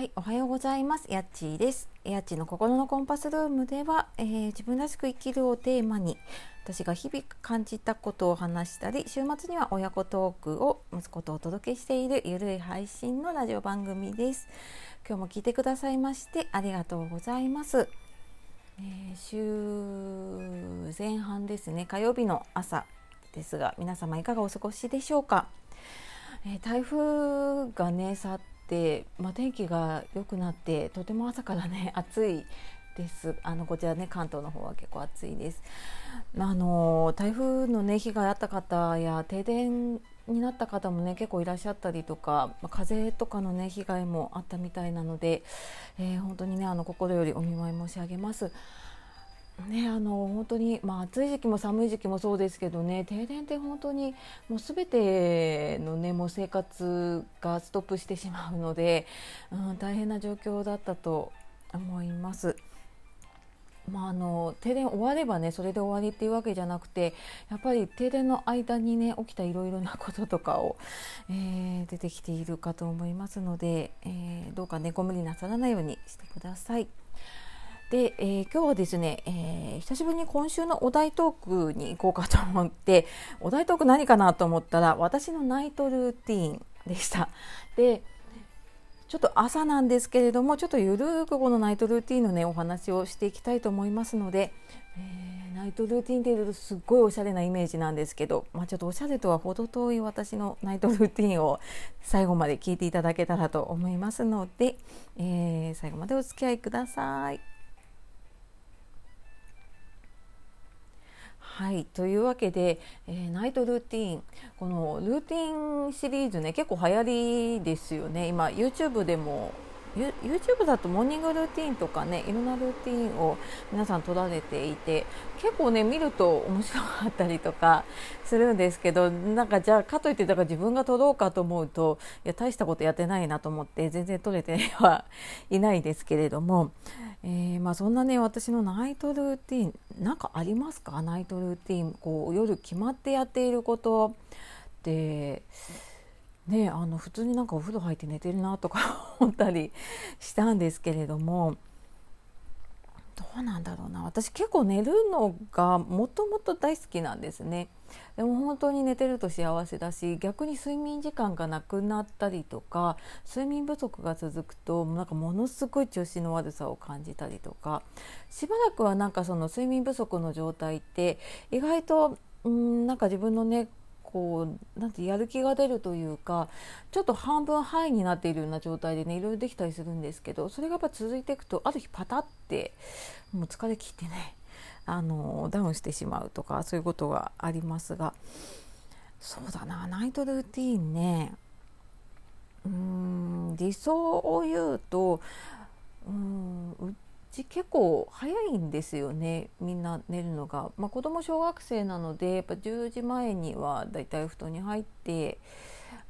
はい、おはようございます。やっちーです。やっちの心のコンパスルームでは、えー、自分らしく生きるをテーマに、私が日々感じたことを話したり、週末には親子トークを息子とお届けしているゆるい配信のラジオ番組です。今日も聞いてくださいましてありがとうございます。えー、週前半ですね、火曜日の朝ですが、皆様いかがお過ごしでしょうか？えー、台風がね去っ、まあ、天気が良くなってとても朝からね 暑いですあのこちらね関東の方は結構暑いです。あの台風のね被害あった方や停電になった方もね結構いらっしゃったりとか、まあ、風とかのね被害もあったみたいなので、えー、本当にねあの心よりお見舞い申し上げます。ね、あの本当に、まあ、暑い時期も寒い時期もそうですけどね停電って本当にもう全ての、ね、もう生活がストップしてしまうので、うん、大変な状況だったと思います。まあ、あの停電終わればねそれで終わりっていうわけじゃなくてやっぱり停電の間にね起きたいろいろなこととかを、えー、出てきているかと思いますので、えー、どうかねご無理なさらないようにしてください。で、えー、今日はですね、えー、久しぶりに今週のお題トークに行こうかと思ってお題トーク何かなと思ったら私のナイトルーティンでした。でちょっと朝なんですけれどもちょっとゆるくこのナイトルーティンのねお話をしていきたいと思いますので、えー、ナイトルーティンっていうとすっごいおしゃれなイメージなんですけど、まあ、ちょっとおしゃれとは程遠い私のナイトルーティンを最後まで聞いていただけたらと思いますので、え、最後までお付き合いください。はいというわけで、えー、ナイトルーティン。このルーティンシリーズね結構流行りですよね。今 YouTube でも YouTube だとモーニングルーティンとかねいろんなルーティンを皆さん撮られていて結構ね見ると面白かったりとかするんですけどなんかじゃあかといってだから自分が撮ろうかと思うといや大したことやってないなと思って全然撮れてはいないですけれどもえー、まあ、そんなね私のナイトルーティン何かありますか？ナイトルーティンこう夜決まってやっていることって。ねあの普通になんかお風呂入って寝てるなとか 思ったりしたんですけれどもどうなんだろうな私結構寝るのがもともと大好きなんですね。でも本当に寝てると幸せだし逆に睡眠時間がなくなったりとか睡眠不足が続くとなんかものすごい調子の悪さを感じたりとかしばらくはなんかその睡眠不足の状態って意外とうんなんか自分のねこうなんてやる気が出るというかちょっと半分範囲になっているような状態でねいろいろできたりするんですけどそれがやっぱ続いていくとある日パタってもう疲れ切ってねあのダウンしてしまうとかそういうことがありますがそうだなナイトルーティーンねうーん理想を言うとうんうち結構早いんですよね。みんな寝るのが、まあ、子供小学生なのでやっぱ10時前にはだいたい布団に入って、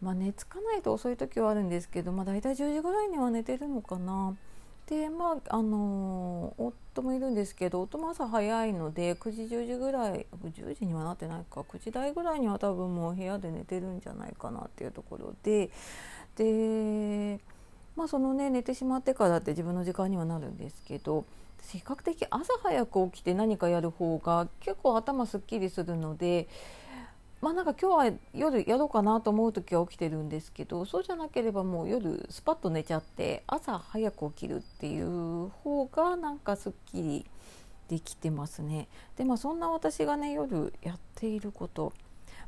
まあ、寝つかないと遅い時はあるんですけど、まあ、だいたい10時ぐらいには寝てるのかな。でまああのー、夫もいるんですけど夫も朝早いので9時10時ぐらい10時にはなってないか。9時台ぐらいには多分もう部屋で寝てるんじゃないかなっていうところで。でまあそのね寝てしまってからって自分の時間にはなるんですけど比較的朝早く起きて何かやる方が結構頭すっきりするのでまあなんか今日は夜やろうかなと思う時は起きてるんですけどそうじゃなければもう夜スパッと寝ちゃって朝早く起きるっていう方がなんかすっきりできてますね。でまあそんな私がね夜やっていること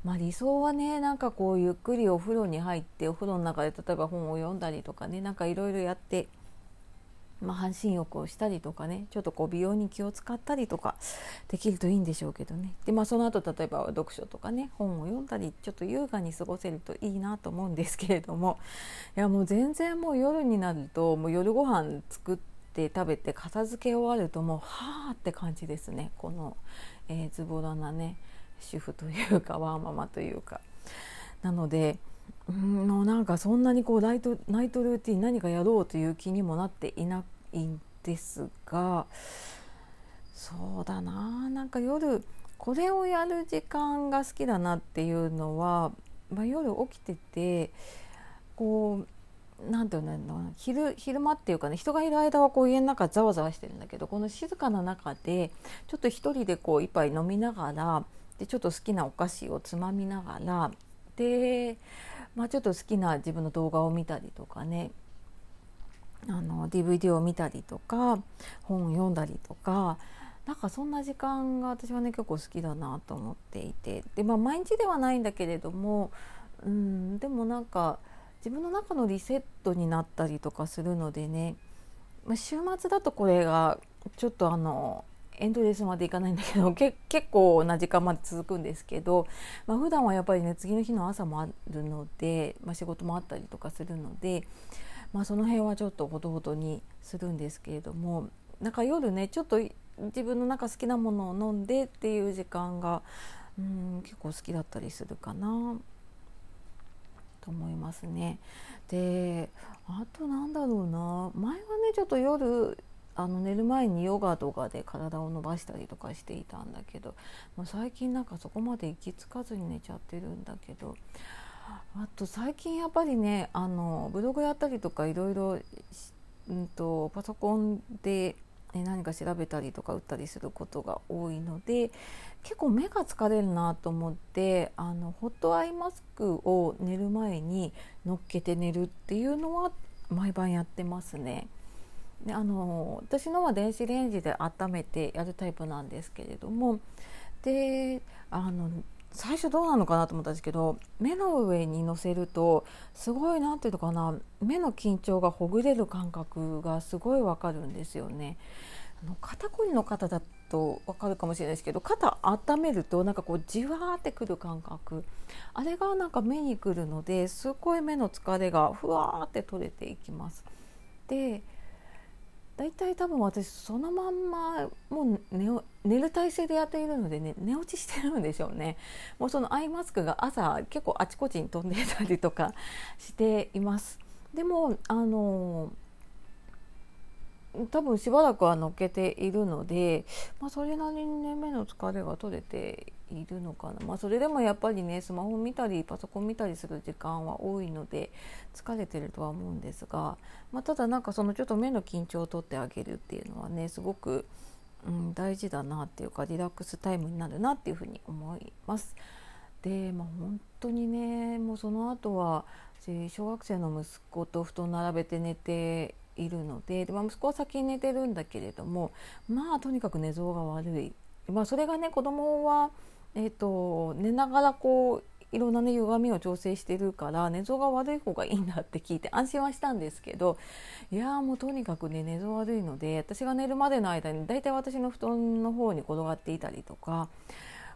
まあ、理想はねなんかこうゆっくりお風呂に入ってお風呂の中で例えば本を読んだりとかねなんかいろいろやってまあ、半身浴をしたりとかねちょっとこう美容に気を使ったりとかできるといいんでしょうけどね。で、まあ、その後例えば読書とかね本を読んだりちょっと優雅に過ごせるといいなと思うんですけれどもいやもう全然もう夜になるともう夜ご飯作って食べて片付け終わるともうはあって感じですね。この、えー、ズボラなね主婦というかワーママというか。なのでうんもうなんかそんなにこうナイトナイトルーティン何かやろうという気にもなっていないんですがそうだななんか夜これをやる時間が好きだなっていうのは、まあ、夜起きててこうなんていうの昼昼間っていうかね人がいる間はこう家の中ざわざわしてるんだけどこの静かな中でちょっと一人でこう一杯飲みながらでちょっと好きなお菓子をつまみながらで、まあ、ちょっと好きな自分の動画を見たりとかね。あの DVD を見たりとか本を読んだりとか。なんかそんな時間が私はね結構好きだなと思っていて。で、まあ、毎日ではないんだけれども、うん、でもなんか自分の中のリセットになったりとかするのでね、まあ、週末だとこれがちょっとあのエンドレスまでいかないんだけど 結構な時間まで続くんですけど、まあ、普段はやっぱりね次の日の朝もあるので、まあ、仕事もあったりとかするので、まあ、その辺はちょっとほどほどにするんですけれどもなんか夜ねちょっと自分の中好きなものを飲んでっていう時間がうん結構好きだったりするかなと思いますね。であとなんだろうな前はねちょっと夜あの寝る前にヨガとかで体を伸ばしたりとかしていたんだけど、まあ、最近なんかそこまで行き着かずに寝ちゃってるんだけどあと最近やっぱりねあのブログやったりとかいろいろ、うんと、パソコンで何か調べたりとか打ったりすることが多いので結構目が疲れるなと思ってあのホットアイマスクを寝る前に乗っけて寝るっていうのは毎晩やってますね。であの私のは電子レンジで温めてやるタイプなんですけれどもであの最初どうなのかなと思ったんですけど目の上に乗せるとすごい何ていうのかな目の緊張がほぐれる感覚がすごいわかるんですよね。あの肩こりの方だとわかるかもしれないですけど肩温めるとなんかこうじわーってくる感覚あれがなんか目にくるのですごい目の疲れがふわーって取れていきます。で大体多分私そのまんまもう寝る体勢でやっているのでね寝落ちしてるんでしょうね。もうそのアイマスクが朝結構あちこちに飛んでたりとか しています。でもあの多分しばらくは乗っけているので、まあ、それなりに、ね、目の疲れが取れているのかな、まあ、それでもやっぱりねスマホ見たりパソコン見たりする時間は多いので疲れてるとは思うんですが、まあ、ただなんかそのちょっと目の緊張を取ってあげるっていうのはねすごく、うん、大事だなっていうかリラックスタイムになるなっていうふうに思います。で、まあ、本当にねもうその後は小学生の息子と布団並べて寝ているのでで、まあ、息子は先に寝てるんだけれどもまあとにかく寝相が悪い、まあ、それがね子供はえーと、寝ながらこういろんなね歪みを調整してるから寝相が悪い方がいいんだって聞いて安心はしたんですけどいやもうとにかくね寝相悪いので私が寝るまでの間に大体私の布団の方に転がっていたりとか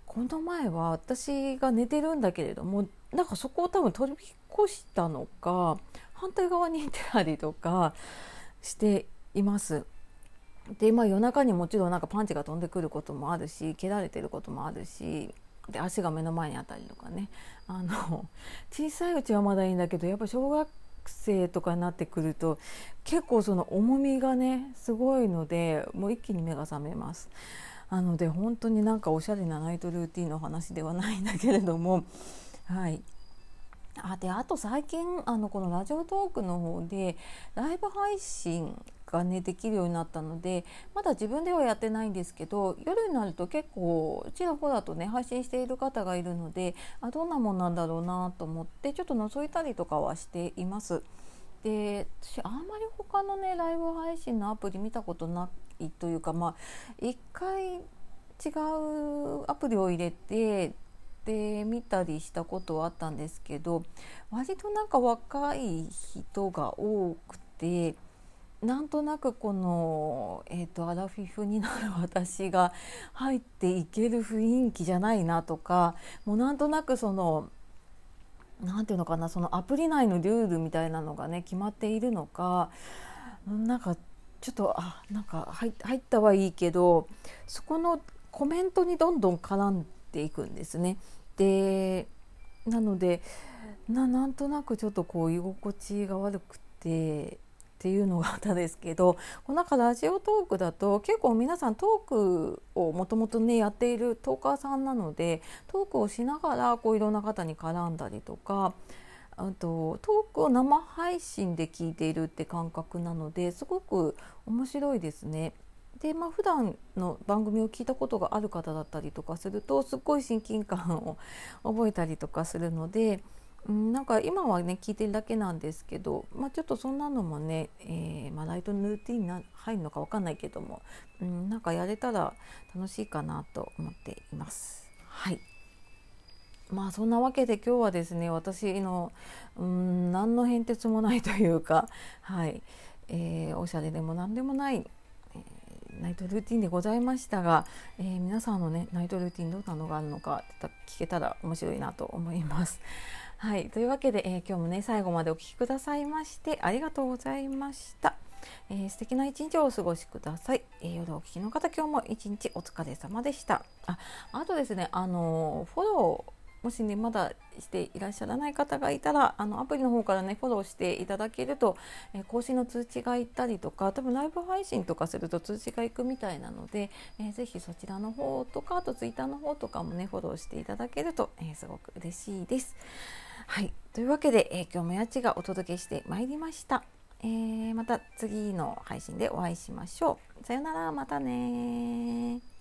この前は私が寝てるんだけれどもなんかそこを多分飛び越したのか反対側にいてたりとかしています。でまあ夜中にもちろんなんかパンチが飛んでくることもあるし蹴られてることもあるしで足が目の前にあったりとかねあの 小さいうちはまだいいんだけどやっぱ小学生とかになってくると結構その重みがねすごいのでもう一気に目が覚めます。なので本当になんかおしゃれなナイトルーティンの話ではないんだけれどもはいあであと最近あのこのラジオトークの方でライブ配信がねできるようになったのでまだ自分ではやってないんですけど夜になると結構ちらほらとね配信している方がいるのであどんなもんなんだろうなと思ってちょっと覗いたりとかはしています。で私あんまり他のねライブ配信のアプリ見たことないというかまあ一回違うアプリを入れてで見たりしたことはあったんですけど割となんか若い人が多くてなんとなくこの、えーと、アラフィフになる私が入っていける雰囲気じゃないなとかもうなんとなくその何て言うのかなそのアプリ内のルールみたいなのがね決まっているのかなんかちょっとあなんか入ったはいいけどそこのコメントにどんどん絡んでいくんですね。でなのでななんとなくちょっとこう居心地が悪くてっていうのがあったんですけど この中ラジオトークだと結構皆さんトークをもともとねやっているトーカーさんなのでトークをしながらこういろんな方に絡んだりとかあとトークを生配信で聞いているって感覚なのですごく面白いですね。でまあ普段の番組を聞いたことがある方だったりとかするとすっごい親近感を覚えたりとかするので、なんか今はね聞いてるだけなんですけど、まあ、ちょっとそんなのもね、えー、まあ、ライトルーティンに入るのか分かんないけども、うん、なんかやれたら楽しいかなと思っています。はいまあそんなわけで今日はですね私のうん何の変哲もないというかはい、えー、おしゃれでも何でもない、えー、ナイトルーティンでございましたが、えー、皆さんのねナイトルーティンどんなのがあるのか聞けたら面白いなと思います。はい、というわけで、え今日もね最後までお聴きくださいましてありがとうございました。えー、素敵な一日をお過ごしください、えー、夜お聴きの方今日も一日お疲れ様でした。ああとですねあのフォローもしねまだしていらっしゃらない方がいたらあのアプリの方からねフォローしていただけると、えー、更新の通知がいったりとか多分ライブ配信とかすると通知がいくみたいなので、えー、ぜひそちらの方とかあとツイッターの方とかもねフォローしていただけると、えー、すごく嬉しいです。はいというわけで、えー、今日もやちがお届けしてまいりました。えー、また次の配信でお会いしましょう。さよならまたね